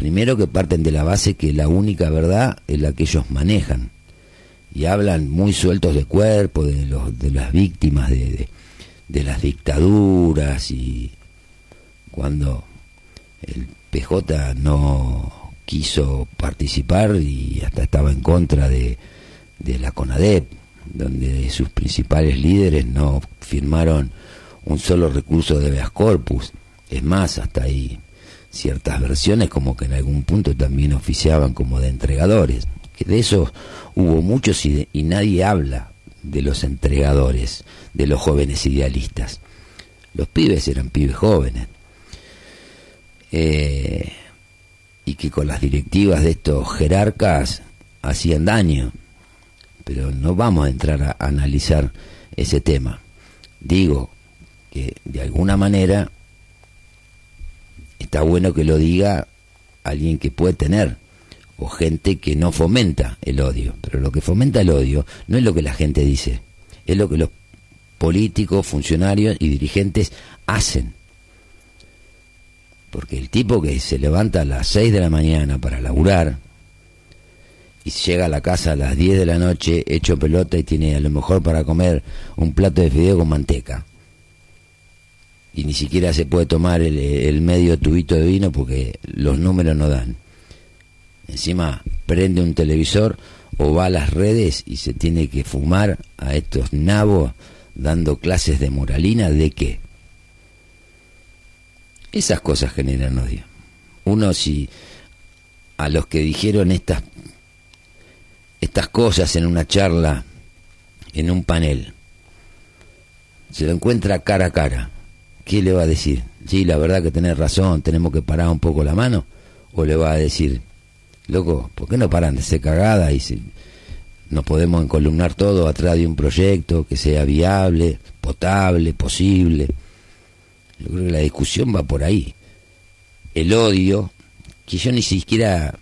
primero que parten de la base que la única verdad es la que ellos manejan. Y hablan muy sueltos de cuerpo de los de las víctimas de, de, las dictaduras y cuando el PJ no quiso participar y hasta estaba en contra de, la CONADEP donde sus principales líderes no firmaron un solo recurso de habeas corpus. Es más hasta ahí ciertas versiones como que en algún punto también oficiaban como de entregadores que de eso hubo muchos y, nadie habla de los entregadores, de los jóvenes idealistas. Los pibes eran pibes jóvenes. Eh, y que con las directivas de estos jerarcas hacían daño. Pero no vamos a entrar a analizar ese tema. Digo que de alguna manera está bueno que lo diga alguien que puede tener o gente que no fomenta el odio. Pero lo que fomenta el odio no es lo que la gente dice, es lo que los políticos, funcionarios y dirigentes hacen. Porque el tipo que se levanta a las 6 de la mañana para laburar y llega a la casa a las 10 de la noche hecho pelota y tiene a lo mejor para comer un plato de fideo con manteca. Y ni siquiera se puede tomar el, el medio tubito de vino porque los números no dan encima prende un televisor o va a las redes y se tiene que fumar a estos nabos dando clases de moralina, ¿de qué? Esas cosas generan odio. Uno si a los que dijeron estas estas cosas en una charla, en un panel, se lo encuentra cara a cara, ¿qué le va a decir? Sí, la verdad que tenés razón, tenemos que parar un poco la mano, o le va a decir, loco, ¿por qué no paran de ser cagada y si nos podemos encolumnar todo atrás de un proyecto que sea viable, potable, posible? Yo creo que la discusión va por ahí. El odio, que yo ni siquiera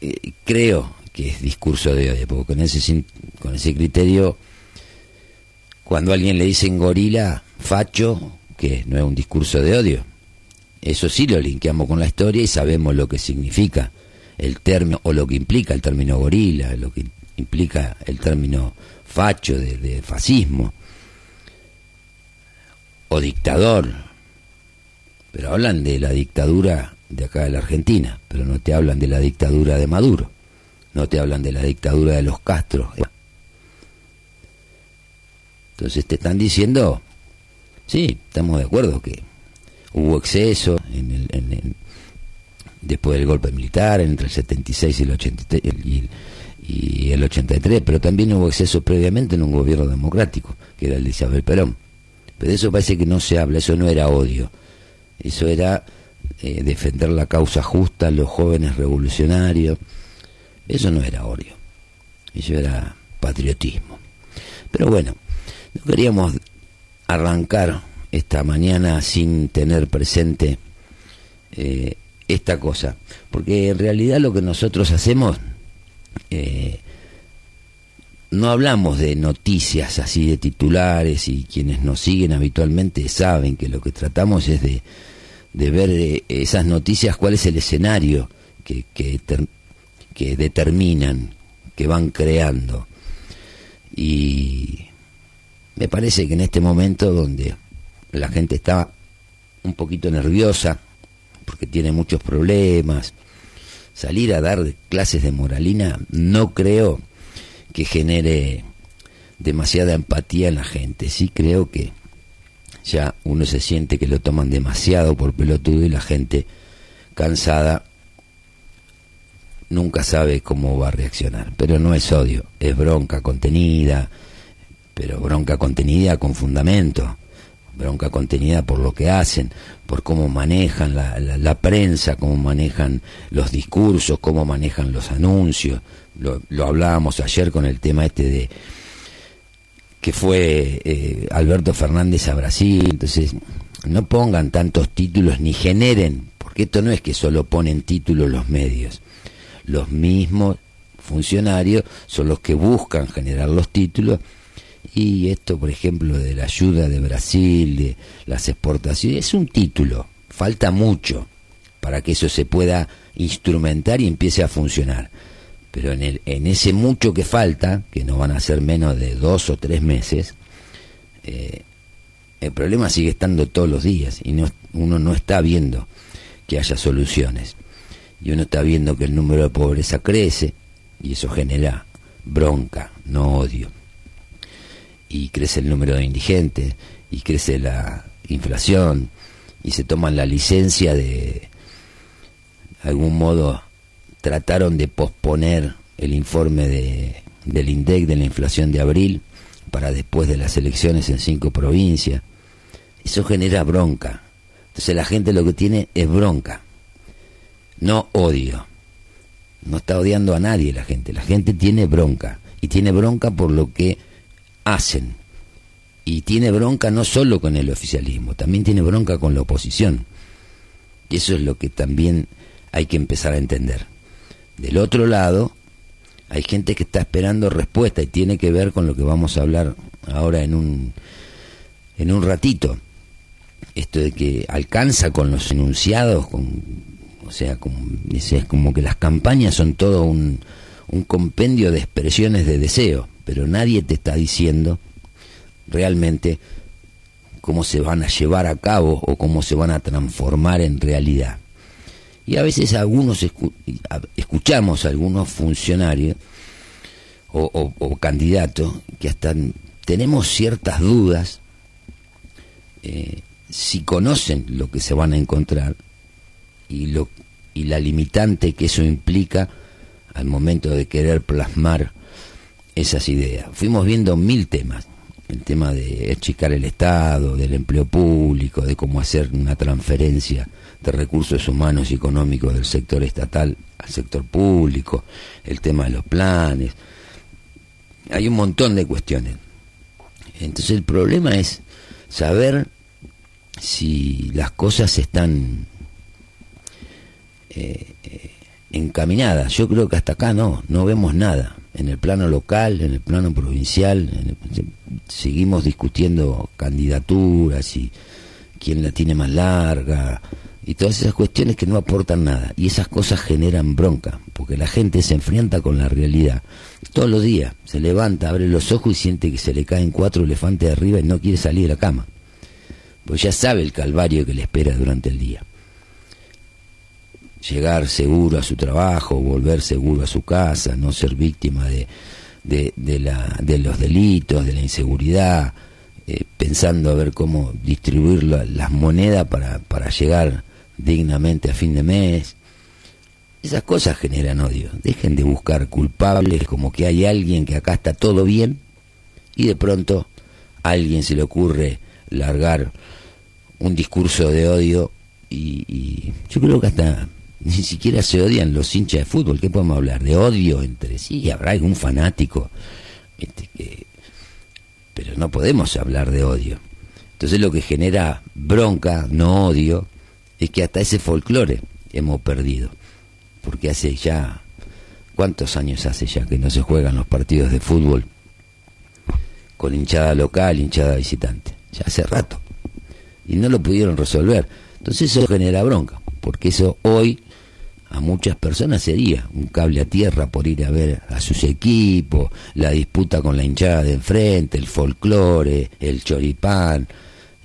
eh, creo que es discurso de odio, porque con ese, con ese criterio, cuando alguien le dicen gorila, facho, que no es un discurso de odio. Eso sí lo linkeamos con la historia y sabemos lo que significa el término, o lo que implica el término gorila, lo que implica el término facho de, fascismo, o dictador, pero hablan de la dictadura de acá de la Argentina, pero no te hablan de la dictadura de Maduro, no te hablan de la dictadura de los Castro. Entonces te están diciendo, sí, estamos de acuerdo que hubo exceso en el, en, después del golpe militar, entre el 76 y el, 83, y, 83, pero también hubo exceso previamente en un gobierno democrático, que era el de Isabel Perón. Pero de eso parece que no se habla, eso no era odio, eso era eh, defender la causa justa, los jóvenes revolucionarios, eso no era odio, eso era patriotismo. Pero bueno, no queríamos arrancar esta mañana sin tener presente eh, esta cosa. Porque en realidad lo que nosotros hacemos, eh, no hablamos de noticias así de titulares y quienes nos siguen habitualmente saben que lo que tratamos es de, de ver eh, esas noticias, cuál es el escenario que, que, que determinan, que van creando. Y me parece que en este momento donde la gente está un poquito nerviosa, porque tiene muchos problemas. Salir a dar clases de moralina no creo que genere demasiada empatía en la gente. Sí creo que ya uno se siente que lo toman demasiado por pelotudo y la gente cansada nunca sabe cómo va a reaccionar. Pero no es odio, es bronca contenida, pero bronca contenida con fundamento bronca contenida por lo que hacen, por cómo manejan la, la, prensa, cómo manejan los discursos, cómo manejan los anuncios. Lo, lo hablábamos ayer con el tema este de que fue eh, Alberto Fernández a Brasil. Entonces, no pongan tantos títulos ni generen, porque esto no es que solo ponen títulos los medios. Los mismos funcionarios son los que buscan generar los títulos y esto, por ejemplo, de la ayuda de Brasil, de las exportaciones, es un título, falta mucho, para que eso se pueda instrumentar y empiece a funcionar. Pero en, el, en ese mucho que falta, que no van a ser menos de dos o tres meses, eh, el problema sigue estando todos los días y no, uno no está viendo que haya soluciones. Y uno está viendo que el número de pobreza crece y eso genera bronca, no odio. Y crece el número de indigentes y crece la inflación y se toman la licencia de, de algún modo, trataron de posponer el informe de, del INDEC de la inflación de abril para después de las elecciones en cinco provincias. Eso genera bronca. Entonces la gente lo que tiene es bronca, no odio. No está odiando a nadie la gente. La gente tiene bronca. Y tiene bronca por lo que hacen. Y tiene bronca no solo con el oficialismo, también tiene bronca con la oposición. Y eso es lo que también hay que empezar a entender. Del otro lado, hay gente que está esperando respuesta y tiene que ver con lo que vamos a hablar ahora en un, en un ratito. Esto de que alcanza con los enunciados, con, o sea, como, es como que las campañas son todo un, un compendio de expresiones de deseo, pero nadie te está diciendo realmente cómo se van a llevar a cabo o cómo se van a transformar en realidad. Y a veces algunos escuchamos a algunos funcionarios o, candidatos que hasta tenemos ciertas dudas eh, si conocen lo que se van a encontrar y, lo, y la limitante que eso implica al momento de querer plasmar esas ideas. Fuimos viendo mil temas, el tema de achicar el Estado, del empleo público, de cómo hacer una transferencia de recursos humanos y económicos del sector estatal al sector público, el tema de los planes. Hay un montón de cuestiones. Entonces el problema es saber si las cosas están eh, eh, encaminadas. Yo creo que hasta acá no, no vemos nada en el plano local, en el plano provincial, seguimos discutiendo candidaturas y quién la tiene más larga y todas esas cuestiones que no aportan nada. Y esas cosas generan bronca, porque la gente se enfrenta con la realidad. Todos los días se levanta, abre los ojos y siente que se le caen cuatro elefantes arriba y no quiere salir de la cama. Pues ya sabe el calvario que le espera durante el día llegar seguro a su trabajo, volver seguro a su casa, no ser víctima de, de, la, de los delitos, de la inseguridad, eh, pensando a ver cómo distribuir las monedas para, para llegar dignamente a fin de mes. Esas cosas generan odio. Dejen de buscar culpables como que hay alguien que acá está todo bien y de pronto a alguien se le ocurre largar un discurso de odio y, y yo creo que hasta ni siquiera se odian los hinchas de fútbol. ¿Qué podemos hablar? De odio entre sí. Habrá algún fanático. Este, que... Pero no podemos hablar de odio. Entonces lo que genera bronca, no odio, es que hasta ese folclore hemos perdido. Porque hace ya... ¿Cuántos años hace ya que no se juegan los partidos de fútbol con hinchada local, hinchada visitante? Ya hace rato. Y no lo pudieron resolver. Entonces eso genera bronca, porque eso hoy a muchas personas sería un cable a tierra por ir a ver a sus equipos, la disputa con la hinchada de enfrente, el folclore, el choripán.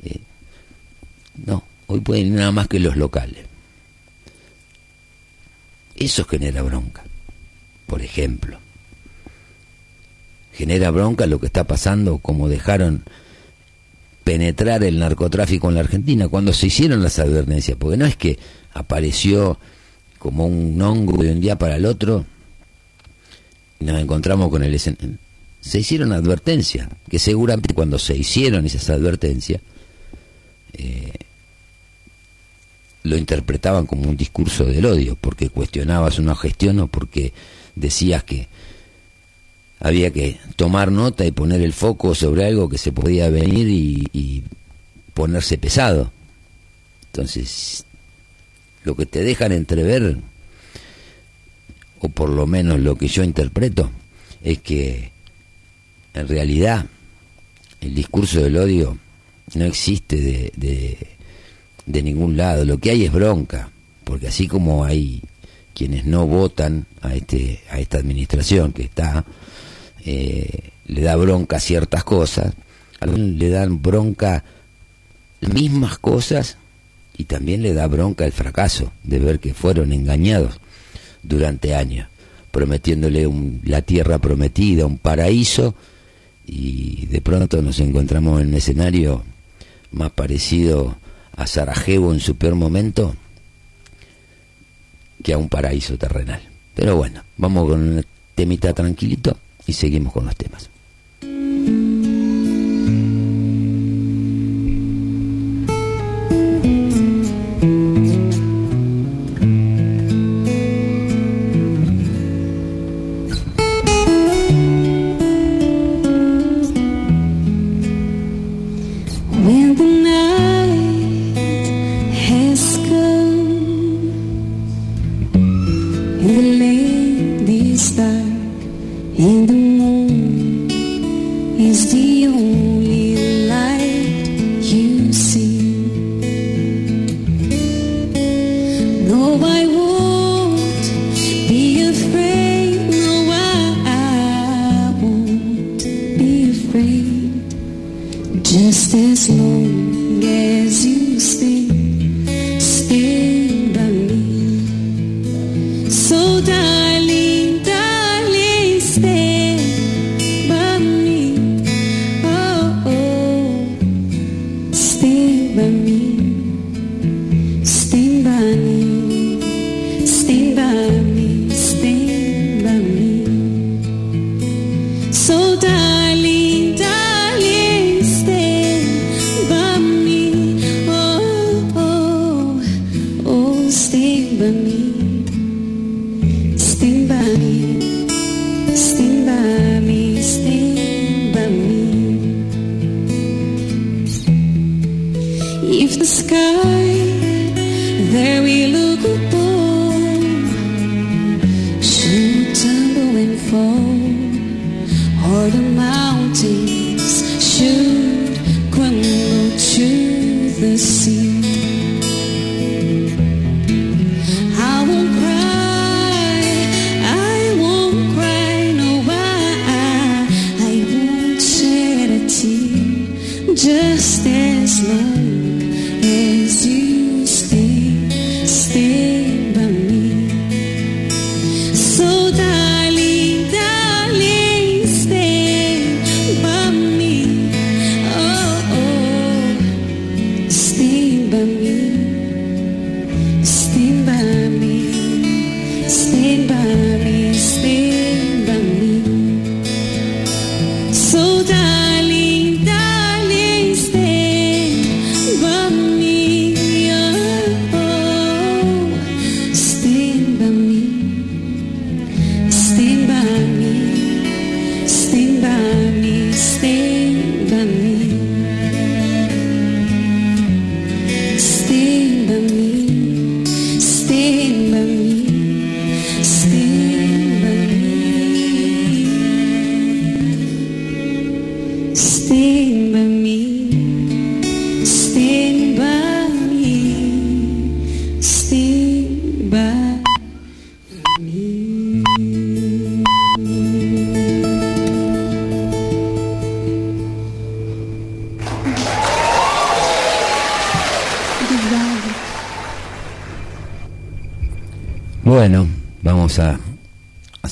Eh, no, hoy pueden ir nada más que los locales. Eso genera bronca, por ejemplo. Genera bronca lo que está pasando, como dejaron penetrar el narcotráfico en la Argentina cuando se hicieron las advertencias, porque no es que apareció como un hongo de un día para el otro, nos encontramos con el escenario. Se hicieron advertencias, que seguramente cuando se hicieron esas advertencias, eh, lo interpretaban como un discurso del odio, porque cuestionabas una gestión o porque decías que había que tomar nota y poner el foco sobre algo que se podía venir y ponerse pesado. Entonces, lo que te dejan entrever, o por lo menos lo que yo interpreto, es que en realidad el discurso del odio no existe de, de, ningún lado. Lo que hay es bronca, porque así como hay quienes no votan a este a esta administración que está eh, le da bronca ciertas cosas algunos le dan bronca las mismas cosas y también le da bronca el fracaso de ver que fueron engañados durante años prometiéndole la tierra prometida un paraíso y de pronto nos encontramos en un escenario más parecido a Sarajevo en su peor momento que a un paraíso terrenal. Pero bueno, vamos con un temita tranquilito y seguimos con los temas. the lane in the moon is the only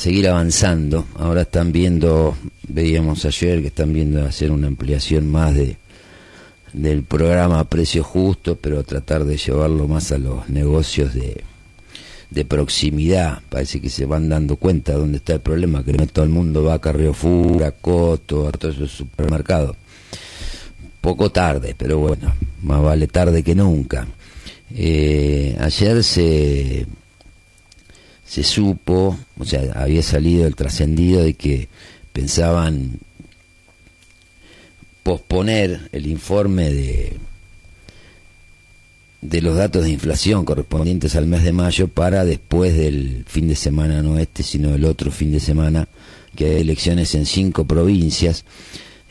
seguir avanzando. Ahora están viendo, veíamos ayer que están viendo hacer una ampliación más de del programa a precio justo, pero tratar de llevarlo más a los negocios de, de proximidad. Parece que se van dando cuenta de dónde está el problema, que todo el mundo va a Carrefour, a Coto, a todos esos supermercados. Poco tarde, pero bueno, más vale tarde que nunca. Eh, ayer se se supo, o sea, había salido el trascendido de que pensaban posponer el informe de de los datos de inflación correspondientes al mes de mayo para después del fin de semana, no este, sino el otro fin de semana, que hay elecciones en cinco provincias.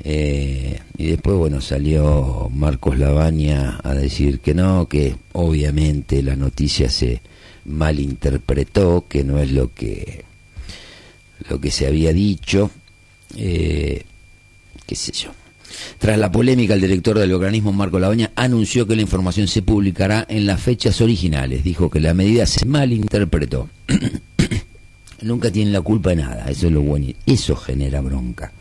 Eh, y después, bueno, salió Marcos Labaña a decir que no, que obviamente la noticia se, malinterpretó, que no es lo que lo que se había dicho, eh, qué sé yo. Tras la polémica, el director del organismo, Marco Labaña, anunció que la información se publicará en las fechas originales. Dijo que la medida se malinterpretó. Nunca tienen la culpa de nada, eso es lo bueno. Eso genera bronca.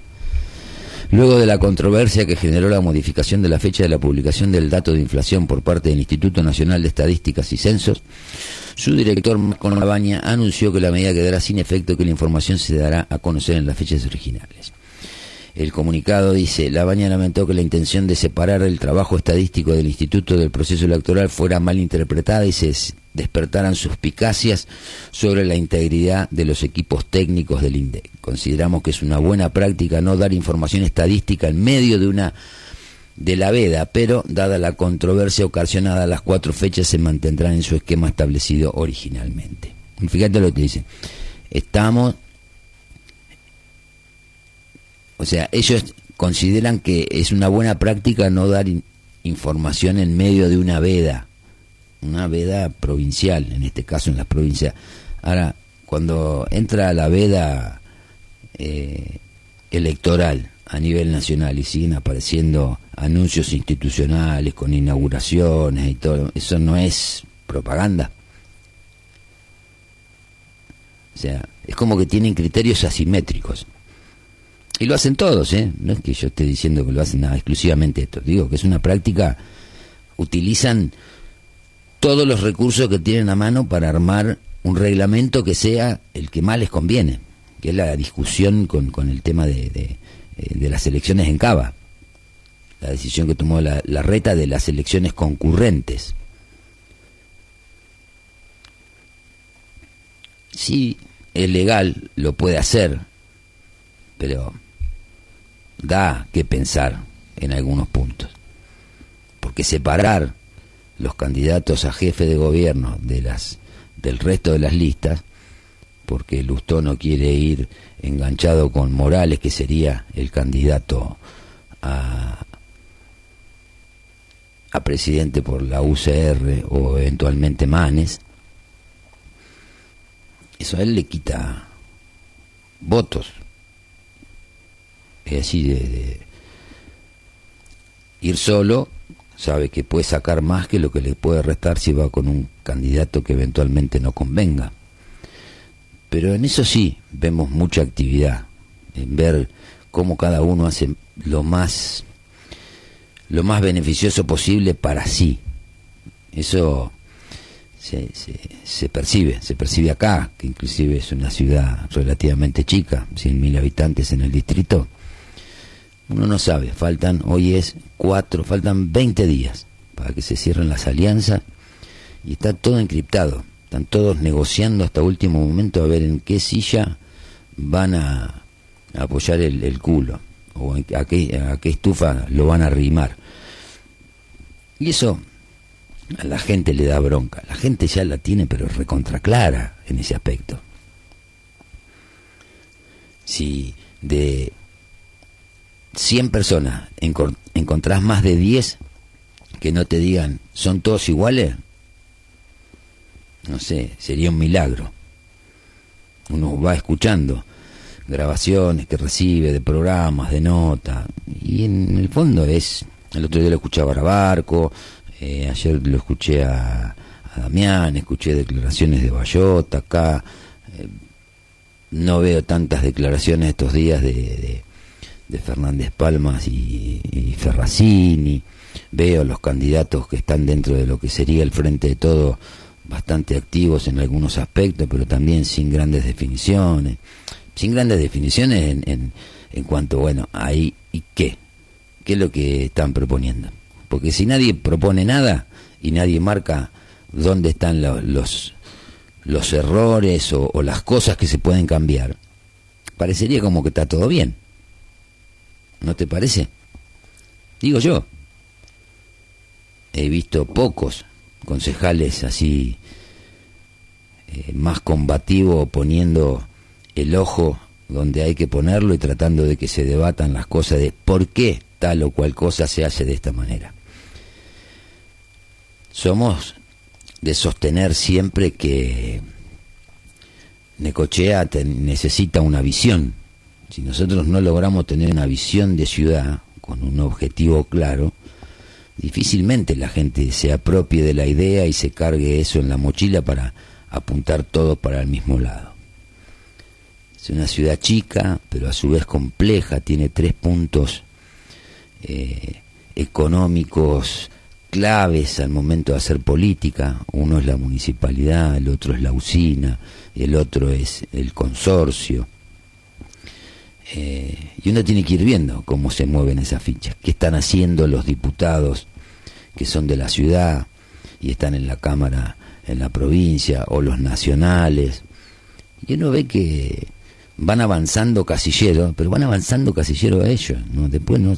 Luego de la controversia que generó la modificación de la fecha de la publicación del dato de inflación por parte del Instituto Nacional de Estadísticas y Censos, su director, Marco Labaña, anunció que la medida quedará sin efecto y que la información se dará a conocer en las fechas originales. El comunicado dice, la baña lamentó que la intención de separar el trabajo estadístico del Instituto del proceso electoral fuera mal interpretada y se despertaran suspicacias sobre la integridad de los equipos técnicos del INDEC. Consideramos que es una buena práctica no dar información estadística en medio de una de la veda, pero dada la controversia ocasionada, las cuatro fechas se mantendrán en su esquema establecido originalmente. fíjate lo que dice. Estamos o sea, ellos consideran que es una buena práctica no dar información en medio de una veda, una veda provincial, en este caso en las provincias. Ahora, cuando entra la veda eh, electoral a nivel nacional y siguen apareciendo anuncios institucionales con inauguraciones y todo, eso no es propaganda. O sea, es como que tienen criterios asimétricos. Y lo hacen todos, ¿eh? No es que yo esté diciendo que lo hacen nada exclusivamente esto. Digo que es una práctica, utilizan todos los recursos que tienen a mano para armar un reglamento que sea el que más les conviene, que es la discusión con, con el tema de, de, eh, las elecciones en Cava, la decisión que tomó la, la reta de las elecciones concurrentes. Si es legal, lo puede hacer, pero da que pensar en algunos puntos. Porque separar los candidatos a jefe de gobierno de las del resto de las listas, porque Lustó no quiere ir enganchado con Morales, que sería el candidato a, a presidente por la UCR o eventualmente Manes, eso a él le quita votos es así de, ir solo, sabe que puede sacar más que lo que le puede restar si va con un candidato que eventualmente no convenga. Pero en eso sí vemos mucha actividad, en ver cómo cada uno hace lo más lo más beneficioso posible para sí. Eso se, se, se, percibe, se percibe acá, que inclusive es una ciudad relativamente chica, 100.000 habitantes en el distrito, uno no sabe, faltan, hoy es cuatro, faltan 20 días para que se cierren las alianzas y está todo encriptado. Están todos negociando hasta último momento a ver en qué silla van a, apoyar el, culo o a qué, a qué estufa lo van a arrimar. Y eso a la gente le da bronca. La gente ya la tiene, pero recontra clara en ese aspecto. Si de 100 personas, encontrás más de 10 que no te digan, ¿son todos iguales? No sé, sería un milagro. Uno va escuchando grabaciones que recibe de programas, de notas, y en el fondo es, el otro día lo escuchaba a Barco, eh, ayer lo escuché a, Damián, escuché declaraciones de Bayota acá, eh, no veo tantas declaraciones estos días de Fernández Palmas y, y, Ferracini, veo los candidatos que están dentro de lo que sería el frente de todo bastante activos en algunos aspectos, pero también sin grandes definiciones, sin grandes definiciones en, en, en cuanto, bueno, ahí y qué, qué es lo que están proponiendo. Porque si nadie propone nada y nadie marca dónde están los, los, errores o las cosas que se pueden cambiar, parecería como que está todo bien. ¿No te parece? Digo yo. He visto pocos concejales así eh, más combativos poniendo el ojo donde hay que ponerlo y tratando de que se debatan las cosas de por qué tal o cual cosa se hace de esta manera. Somos de sostener siempre que Necochea necesita una visión. Si nosotros no logramos tener una visión de ciudad con un objetivo claro, difícilmente la gente se apropie de la idea y se cargue eso en la mochila para apuntar todo para el mismo lado. Es una ciudad chica, pero a su vez compleja, tiene tres puntos eh, económicos claves al momento de hacer política. Uno es la municipalidad, el otro es la usina, el otro es el consorcio. Eh, y uno tiene que ir viendo cómo se mueven esas fichas, qué están haciendo los diputados que son de la ciudad y están en la Cámara en la provincia o los nacionales. Y uno ve que van avanzando casilleros, pero van avanzando casilleros a ellos, ¿no? Después no...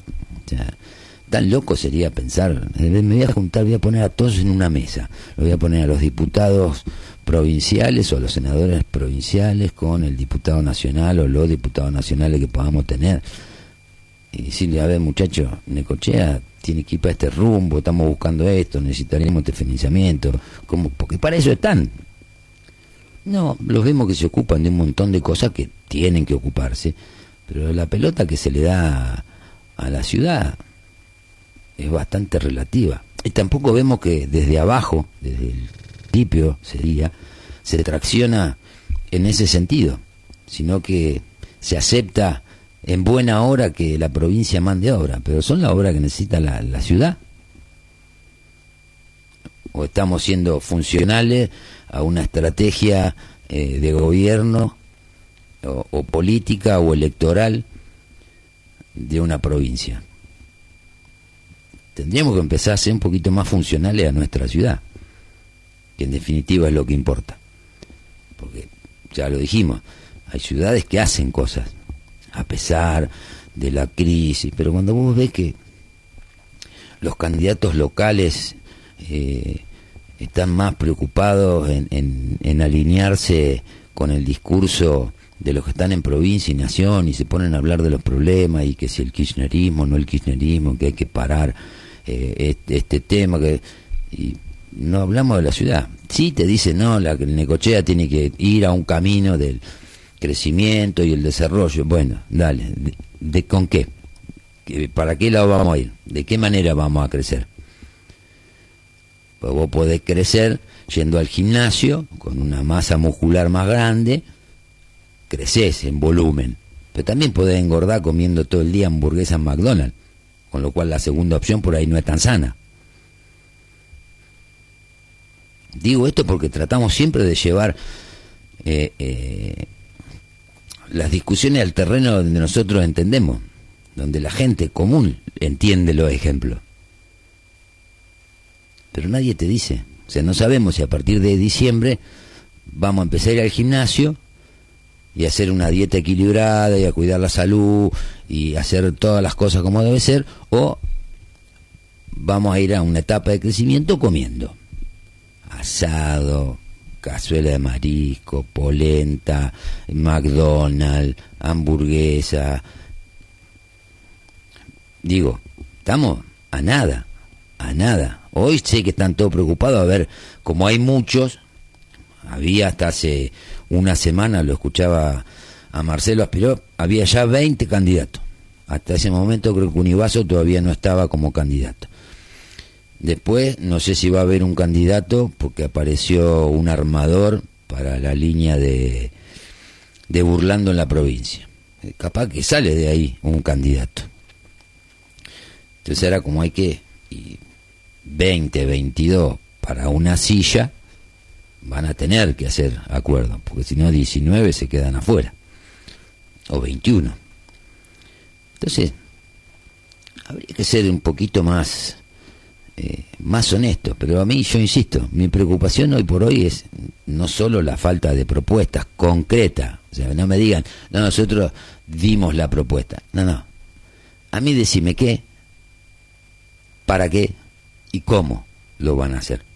tan loco sería pensar, me voy a juntar, voy a poner a todos en una mesa, lo voy a poner a los diputados provinciales o a los senadores provinciales con el diputado nacional o los diputados nacionales que podamos tener. Y decirle, a ver muchachos, Necochea tiene que ir para este rumbo, estamos buscando esto, necesitaremos este financiamiento, como, porque para eso están. No, los vemos que se ocupan de un montón de cosas que tienen que ocuparse, pero la pelota que se le da a la ciudad es bastante relativa. Y tampoco vemos que desde abajo, desde el principio sería, se tracciona en ese sentido, sino que se acepta en buena hora que la provincia mande obra, pero son las obras que necesita la, ciudad. O estamos siendo funcionales a una estrategia eh, de gobierno o, política o electoral de una provincia. Tendríamos que empezar a ser un poquito más funcionales a nuestra ciudad, que en definitiva es lo que importa. Porque ya lo dijimos, hay ciudades que hacen cosas, a pesar de la crisis, pero cuando vos ves que los candidatos locales eh, están más preocupados en, en, alinearse con el discurso de los que están en provincia y nación y se ponen a hablar de los problemas y que si el kirchnerismo, no el kirchnerismo, que hay que parar eh, este, tema, que y no hablamos de la ciudad. Sí te dice, no, la Necochea tiene que ir a un camino del crecimiento y el desarrollo. Bueno, dale, ¿de, con qué? ¿Para qué lado vamos a ir? ¿De qué manera vamos a crecer? Pues vos podés crecer yendo al gimnasio con una masa muscular más grande, creces en volumen, pero también podés engordar comiendo todo el día hamburguesas McDonald's, con lo cual la segunda opción por ahí no es tan sana. Digo esto porque tratamos siempre de llevar eh, eh, las discusiones al terreno donde nosotros entendemos, donde la gente común entiende los ejemplos. Pero nadie te dice, o sea, no sabemos si a partir de diciembre vamos a empezar a ir al gimnasio y hacer una dieta equilibrada y a cuidar la salud y hacer todas las cosas como debe ser, o vamos a ir a una etapa de crecimiento comiendo asado, cazuela de marisco, polenta, McDonald's, hamburguesa. Digo, estamos a nada, a nada. Hoy sé que están todos preocupados, a ver, como hay muchos, había hasta hace una semana, lo escuchaba a Marcelo Aspiró, había ya 20 candidatos. Hasta ese momento creo que Univaso todavía no estaba como candidato. Después, no sé si va a haber un candidato, porque apareció un armador para la línea de, de Burlando en la provincia. Eh, capaz que sale de ahí un candidato. Entonces era como hay que, y 20, 22 para una silla, van a tener que hacer acuerdo, porque si no 19 se quedan afuera, o 21. Entonces, habría que ser un poquito más eh, más honesto, pero a mí yo insisto, mi preocupación hoy por hoy es no solo la falta de propuestas concretas, o sea, no me digan, no, nosotros dimos la propuesta, no, no, a mí decime qué, para qué y cómo lo van a hacer.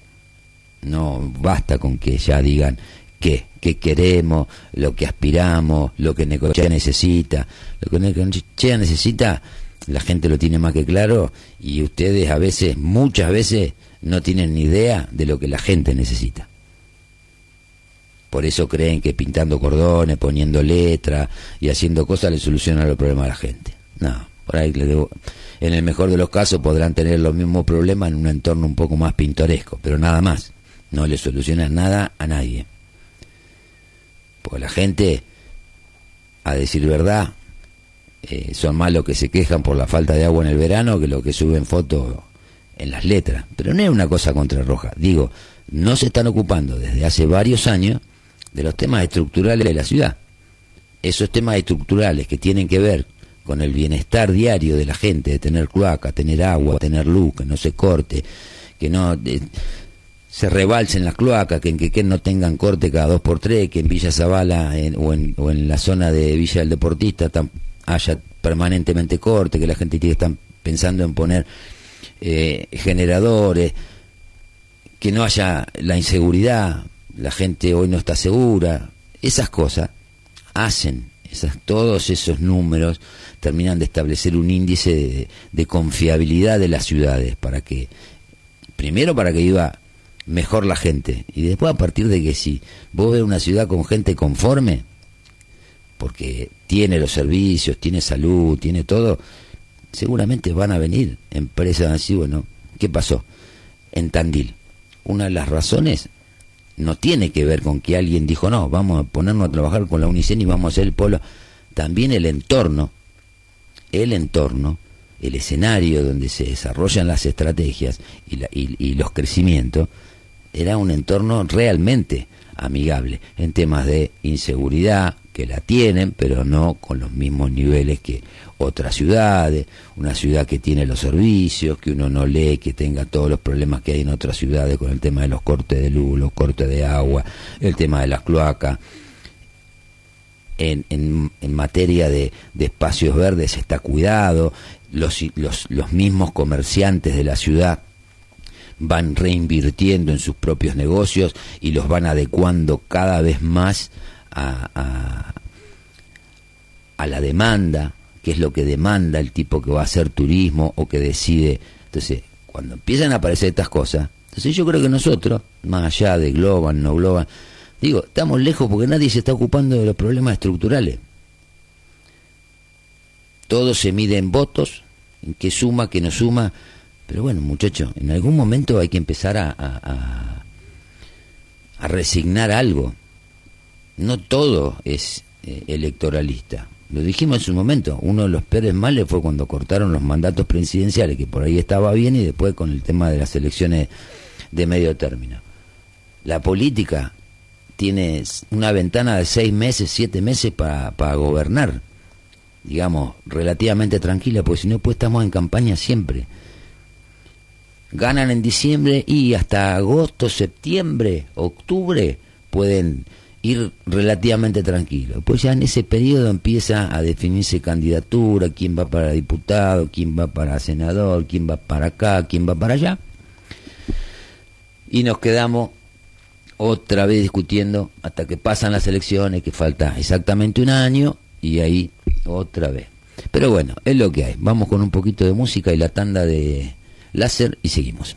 No basta con que ya digan qué, qué queremos, lo que aspiramos, lo que Necochea necesita. Lo que Necochea necesita la gente lo tiene más que claro y ustedes a veces, muchas veces, no tienen ni idea de lo que la gente necesita. Por eso creen que pintando cordones, poniendo letra y haciendo cosas le solucionan los problemas a la gente. No, por ahí en el mejor de los casos podrán tener los mismos problemas en un entorno un poco más pintoresco, pero nada más. No le solucionan nada a nadie. Porque la gente, a decir verdad, eh, son más los que se quejan por la falta de agua en el verano que los que suben fotos en las letras. Pero no es una cosa contra Roja. Digo, no se están ocupando desde hace varios años de los temas estructurales de la ciudad. Esos temas estructurales que tienen que ver con el bienestar diario de la gente, de tener cloaca, tener agua, tener luz, que no se corte, que no eh, se rebalsen las cloacas, que en que no tengan corte cada dos por tres, que en Villa Zavala o, en, o, en, la zona de Villa del Deportista haya permanentemente corte, que la gente tiene pensando en poner eh, generadores, que no haya la inseguridad, la gente hoy no está segura, esas cosas hacen, esas, todos esos números terminan de establecer un índice de, confiabilidad de las ciudades para que, primero para que iba mejor la gente y después a partir de que si vos ves una ciudad con gente conforme, porque tiene los servicios, tiene salud, tiene todo, seguramente van a venir empresas así, bueno, ¿qué pasó? En Tandil. Una de las razones no tiene que ver con que alguien dijo, no, vamos a ponernos a trabajar con la Unicen y vamos a hacer el polo. También el entorno, el entorno, el escenario donde se desarrollan las estrategias y, y los crecimientos, era un entorno realmente amigable en temas de inseguridad, que la tienen, pero no con los mismos niveles que otras ciudades, una ciudad que tiene los servicios, que uno no lee, que tenga todos los problemas que hay en otras ciudades con el tema de los cortes de luz, los cortes de agua, el tema de las cloacas. En, en, en materia de, de, espacios verdes está cuidado, los, los, los mismos comerciantes de la ciudad van reinvirtiendo en sus propios negocios y los van adecuando cada vez más a, a, la demanda, qué es lo que demanda el tipo que va a hacer turismo o que decide. Entonces, cuando empiezan a aparecer estas cosas, entonces yo creo que nosotros, más allá de Globan, no Globan, digo, estamos lejos porque nadie se está ocupando de los problemas estructurales. Todo se mide en votos, en qué suma, qué no suma. Pero bueno, muchachos, en algún momento hay que empezar a resignar algo. No todo es eh, electoralista. Lo dijimos en su momento, uno de los peores males fue cuando cortaron los mandatos presidenciales, que por ahí estaba bien, y después con el tema de las elecciones de medio término. La política tiene una ventana de seis meses, siete meses para, para gobernar, digamos, relativamente tranquila, porque si no, pues estamos en campaña siempre. Ganan en diciembre y hasta agosto, septiembre, octubre pueden ir relativamente tranquilo. Pues ya en ese periodo empieza a definirse candidatura, quién va para diputado, quién va para senador, quién va para acá, quién va para allá. Y nos quedamos otra vez discutiendo hasta que pasan las elecciones, que falta exactamente un año, y ahí otra vez. Pero bueno, es lo que hay. Vamos con un poquito de música y la tanda de láser y seguimos.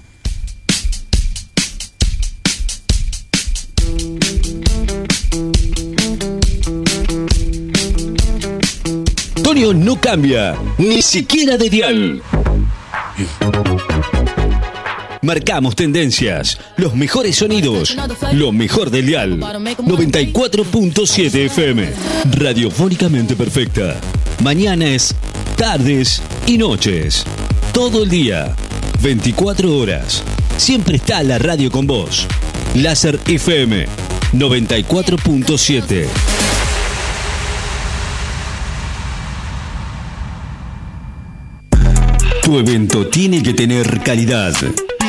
Tonio no cambia, ni siquiera de dial. Marcamos tendencias, los mejores sonidos, lo mejor del dial. 94.7 FM, radiofónicamente perfecta. Mañanas, tardes y noches. Todo el día, 24 horas. Siempre está la radio con vos. Láser FM 94.7. Tu evento tiene que tener calidad.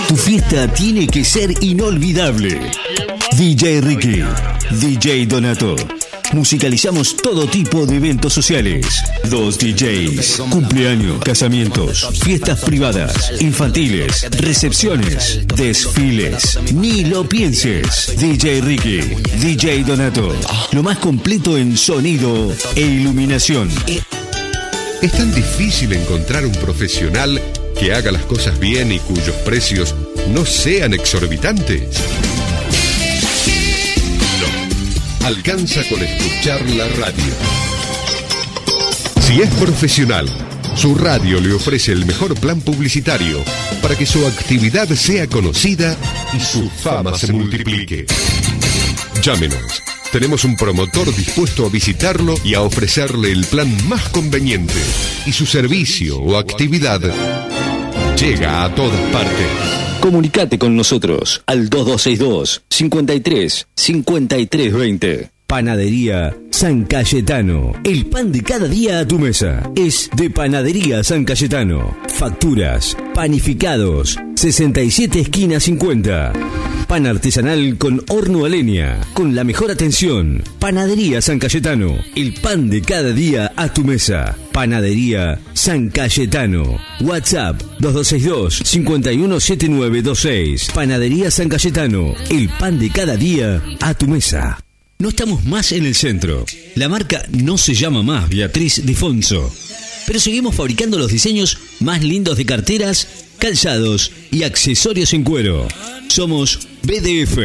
Tu fiesta tiene que ser inolvidable. DJ Ricky, DJ Donato. Musicalizamos todo tipo de eventos sociales. Dos DJs, cumpleaños, casamientos, fiestas privadas, infantiles, recepciones, desfiles. Ni lo pienses. DJ Ricky, DJ Donato. Lo más completo en sonido e iluminación. Es tan difícil encontrar un profesional que haga las cosas bien y cuyos precios no sean exorbitantes. Alcanza con escuchar la radio. Si es profesional, su radio le ofrece el mejor plan publicitario para que su actividad sea conocida y su fama se multiplique. Llámenos. Tenemos un promotor dispuesto a visitarlo y a ofrecerle el plan más conveniente. Y su servicio o actividad llega a todas partes. Comunicate con nosotros al 2262 53 53 20. Panadería San Cayetano. El pan de cada día a tu mesa. Es de Panadería San Cayetano. Facturas, panificados. 67 esquina 50. Pan artesanal con horno a. Con la mejor atención. Panadería San Cayetano. El pan de cada día a tu mesa. Panadería San Cayetano. WhatsApp 2262 517926. Panadería San Cayetano. El pan de cada día a tu mesa. No estamos más en el centro. La marca no se llama más Beatriz Defonso. Pero seguimos fabricando los diseños más lindos de carteras, calzados y accesorios en cuero. Somos BDF,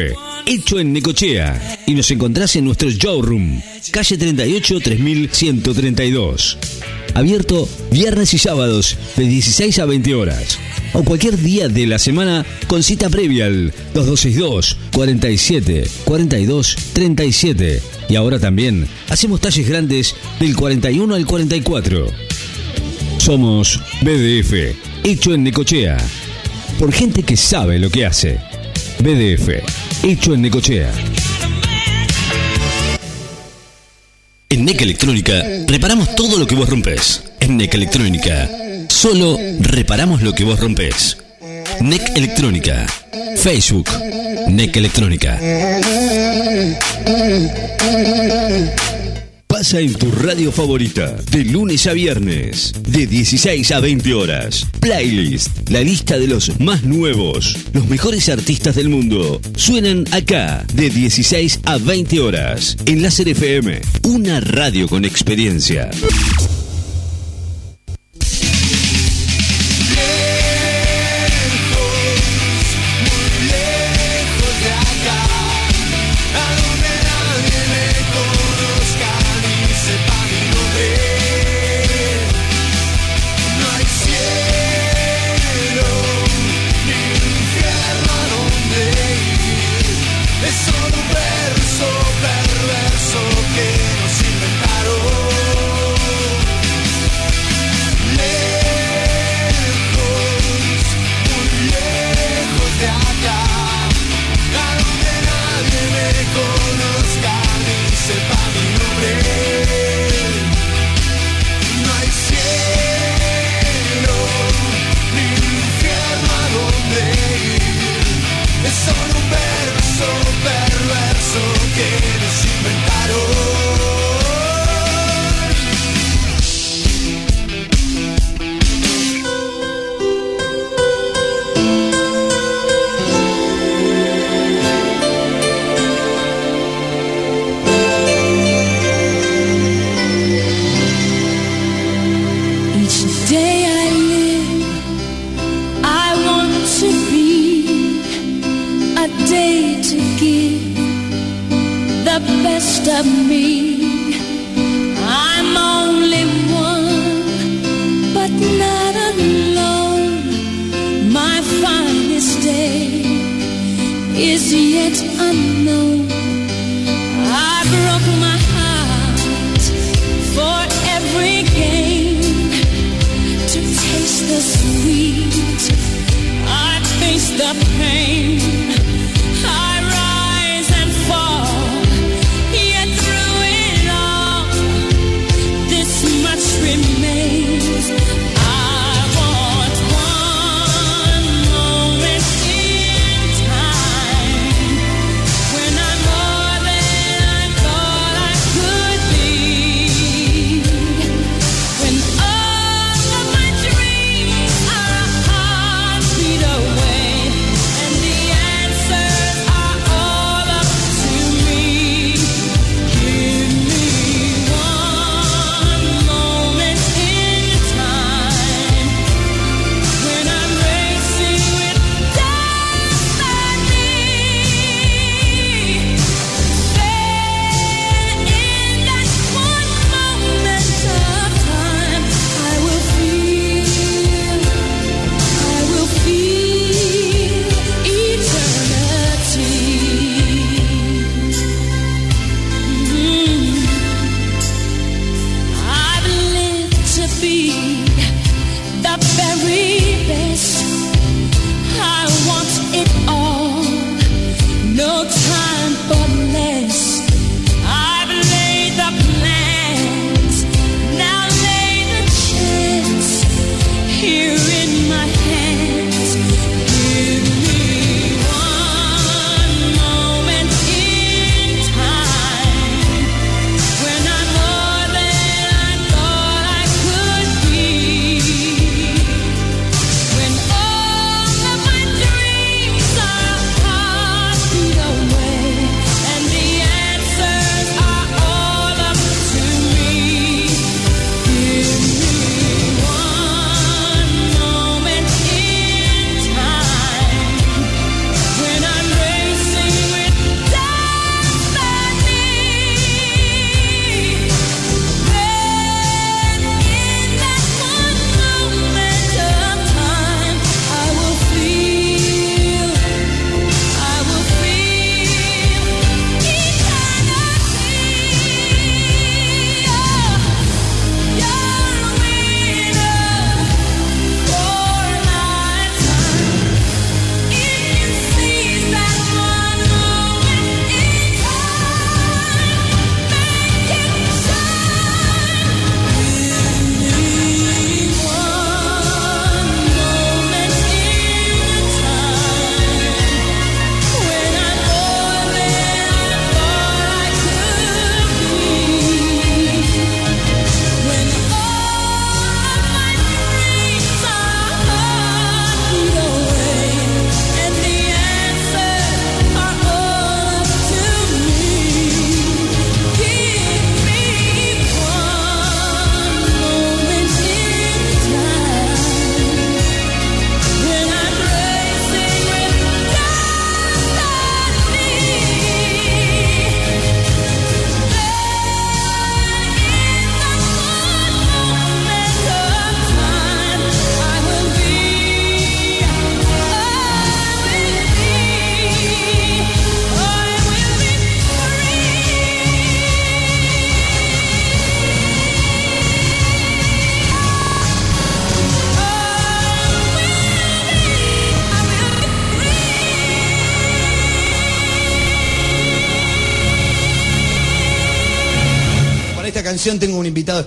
hecho en Necochea. Y nos encontrás en nuestro showroom, calle 38 3132. Abierto viernes y sábados de 16 a 20 horas. O cualquier día de la semana con cita previa al 2262 47 42 37. Y ahora también hacemos talles grandes del 41 al 44. Somos BDF, hecho en Necochea. Por gente que sabe lo que hace. BDF, hecho en Necochea. En NEC Electrónica reparamos todo lo que vos rompes. En NEC Electrónica solo reparamos lo que vos rompes. NEC Electrónica. Facebook. NEC Electrónica. Pasa en tu radio favorita, de lunes a viernes, de 16 a 20 horas. Playlist, la lista de los más nuevos, los mejores artistas del mundo. Suenan acá, de 16 a 20 horas, en Láser FM, una radio con experiencia.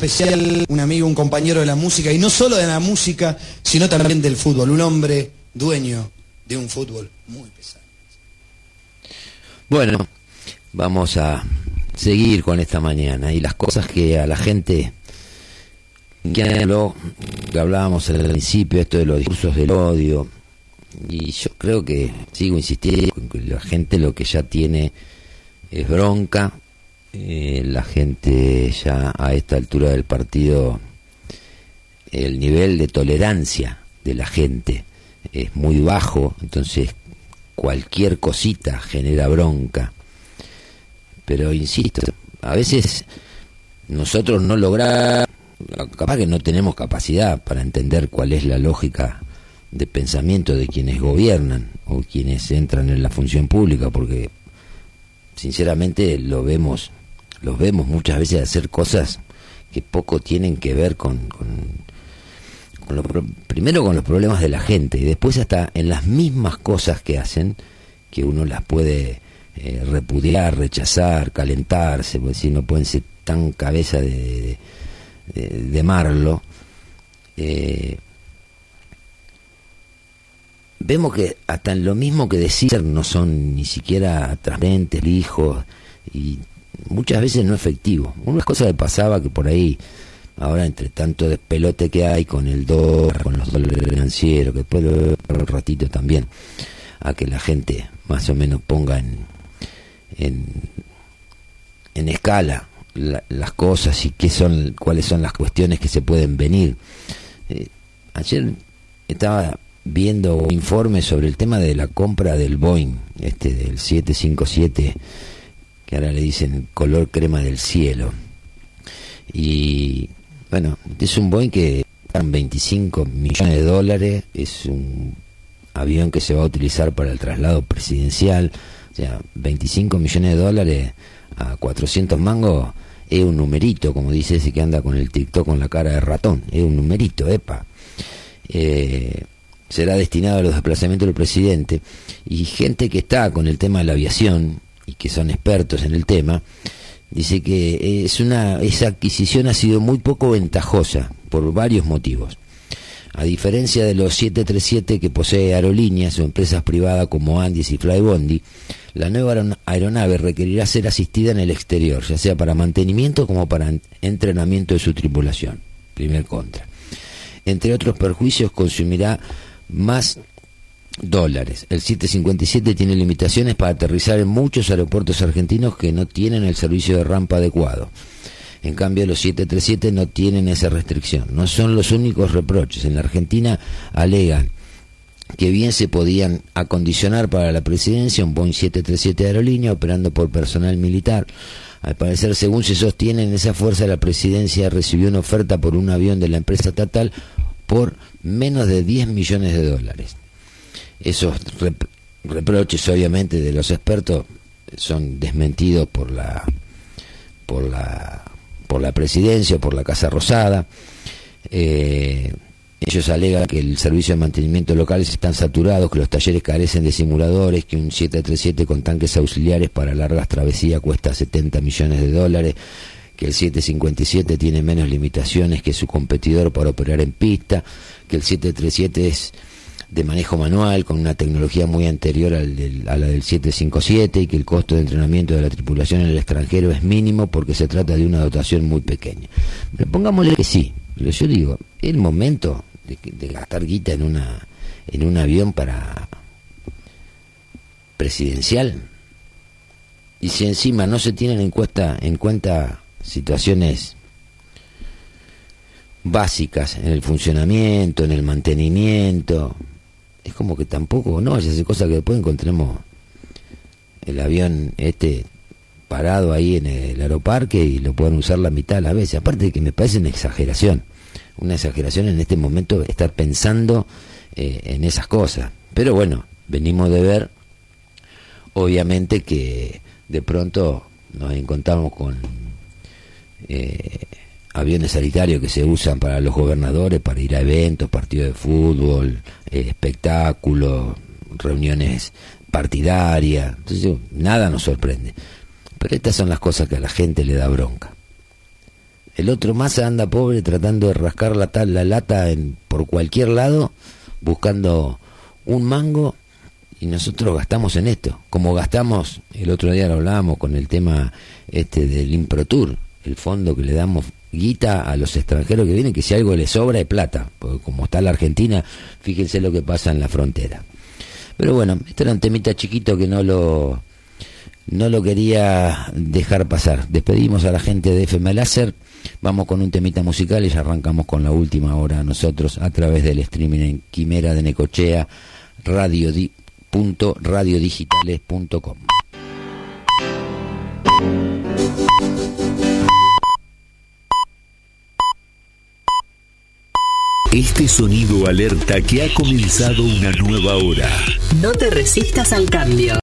Especial, un amigo, un compañero de la música, y no solo de la música, sino también del fútbol, un hombre dueño de un fútbol muy pesado. Bueno, vamos a seguir con esta mañana y las cosas que a la gente que lo hablábamos al principio, esto de los discursos del odio, y yo creo que sigo insistiendo la gente lo que ya tiene es bronca, eh, la gente ya a esta altura del partido, el nivel de tolerancia de la gente es muy bajo, entonces cualquier cosita genera bronca. Pero insisto, a veces nosotros no logramos, capaz que no tenemos capacidad para entender cuál es la lógica de pensamiento de quienes gobiernan o quienes entran en la función pública, porque sinceramente lo vemos los vemos muchas veces hacer cosas que poco tienen que ver con, con, lo, primero con los problemas de la gente y después hasta en las mismas cosas que hacen que uno las puede eh, repudiar, rechazar, calentarse, porque si no pueden ser tan cabeza de, de, marlo. Eh, vemos que hasta en lo mismo que decir no son ni siquiera transparentes, hijos, y muchas veces no efectivo. Una cosa que pasaba que por ahí, ahora entre tanto despelote que hay con el dólar, con los dólares financieros, que después un ratito también, a que la gente más o menos ponga en, en, en escala las cosas y qué son, cuáles son las cuestiones que se pueden venir. Eh, ayer estaba viendo un informe sobre el tema de la compra del Boeing, este del 757 ahora le dicen color crema del cielo. Y bueno, es un Boeing que dan 25 millones de dólares, es un avión que se va a utilizar para el traslado presidencial, o sea, 25 millones de dólares a 400 mangos es un numerito, como dice ese que anda con el TikTok con la cara de ratón, es un numerito, epa. Eh, será destinado a los desplazamientos del presidente y gente que está con el tema de la aviación y que son expertos en el tema, dice que es una, esa adquisición ha sido muy poco ventajosa por varios motivos. A diferencia de los 737 que posee aerolíneas o empresas privadas como Andis y Flybondi, la nueva aeronave requerirá ser asistida en el exterior, ya sea para mantenimiento como para entrenamiento de su tripulación. Primer contra. Entre otros perjuicios, consumirá más dólares. El 757 tiene limitaciones para aterrizar en muchos aeropuertos argentinos que no tienen el servicio de rampa adecuado. En cambio, los 737 no tienen esa restricción. No son los únicos reproches. En la Argentina alegan que bien se podían acondicionar para la presidencia un Boeing 737 de aerolínea operando por personal militar. Al parecer, según se sostiene, en esa fuerza la presidencia recibió una oferta por un avión de la empresa estatal por menos de 10 millones de dólares esos reproches obviamente de los expertos son desmentidos por la por la por la presidencia por la casa rosada. Eh, ellos alegan que el servicio de mantenimiento locales están saturados, que los talleres carecen de simuladores, que un 737 con tanques auxiliares para largas travesías cuesta 70 millones de dólares, que el 757 tiene menos limitaciones que su competidor para operar en pista, que el 737 es de manejo manual con una tecnología muy anterior al a la del 757 y que el costo de entrenamiento de la tripulación en el extranjero es mínimo porque se trata de una dotación muy pequeña. Pero pongámosle que sí, yo digo, el momento de, gastar guita en una en un avión para presidencial y si encima no se tienen en cuenta en cuenta situaciones básicas en el funcionamiento, en el mantenimiento, es como que tampoco, no, ya hace cosas que después encontremos el avión este parado ahí en el aeroparque y lo puedan usar la mitad a la vez. Aparte de que me parece una exageración, una exageración en este momento estar pensando eh, en esas cosas. Pero bueno, venimos de ver, obviamente que de pronto nos encontramos con eh, aviones sanitarios que se usan para los gobernadores, para ir a eventos, partidos de fútbol, eh, espectáculos, reuniones partidarias. Entonces, nada nos sorprende. Pero estas son las cosas que a la gente le da bronca. El otro más anda pobre tratando de rascar la, la lata en, por cualquier lado, buscando un mango y nosotros gastamos en esto. Como gastamos, el otro día lo hablábamos con el tema este del Improtour, el fondo que le damos guita a los extranjeros que vienen, que si algo les sobra es plata, porque como está la Argentina, fíjense lo que pasa en la frontera. Pero bueno, este era un temita chiquito que no lo no lo quería dejar pasar. Despedimos a la gente de FM Láser, vamos con un temita musical y ya arrancamos con la última hora nosotros a través del streaming en Quimera de Necochea, radio radiodigital.com Este sonido alerta que ha comenzado una nueva hora. No te resistas al cambio.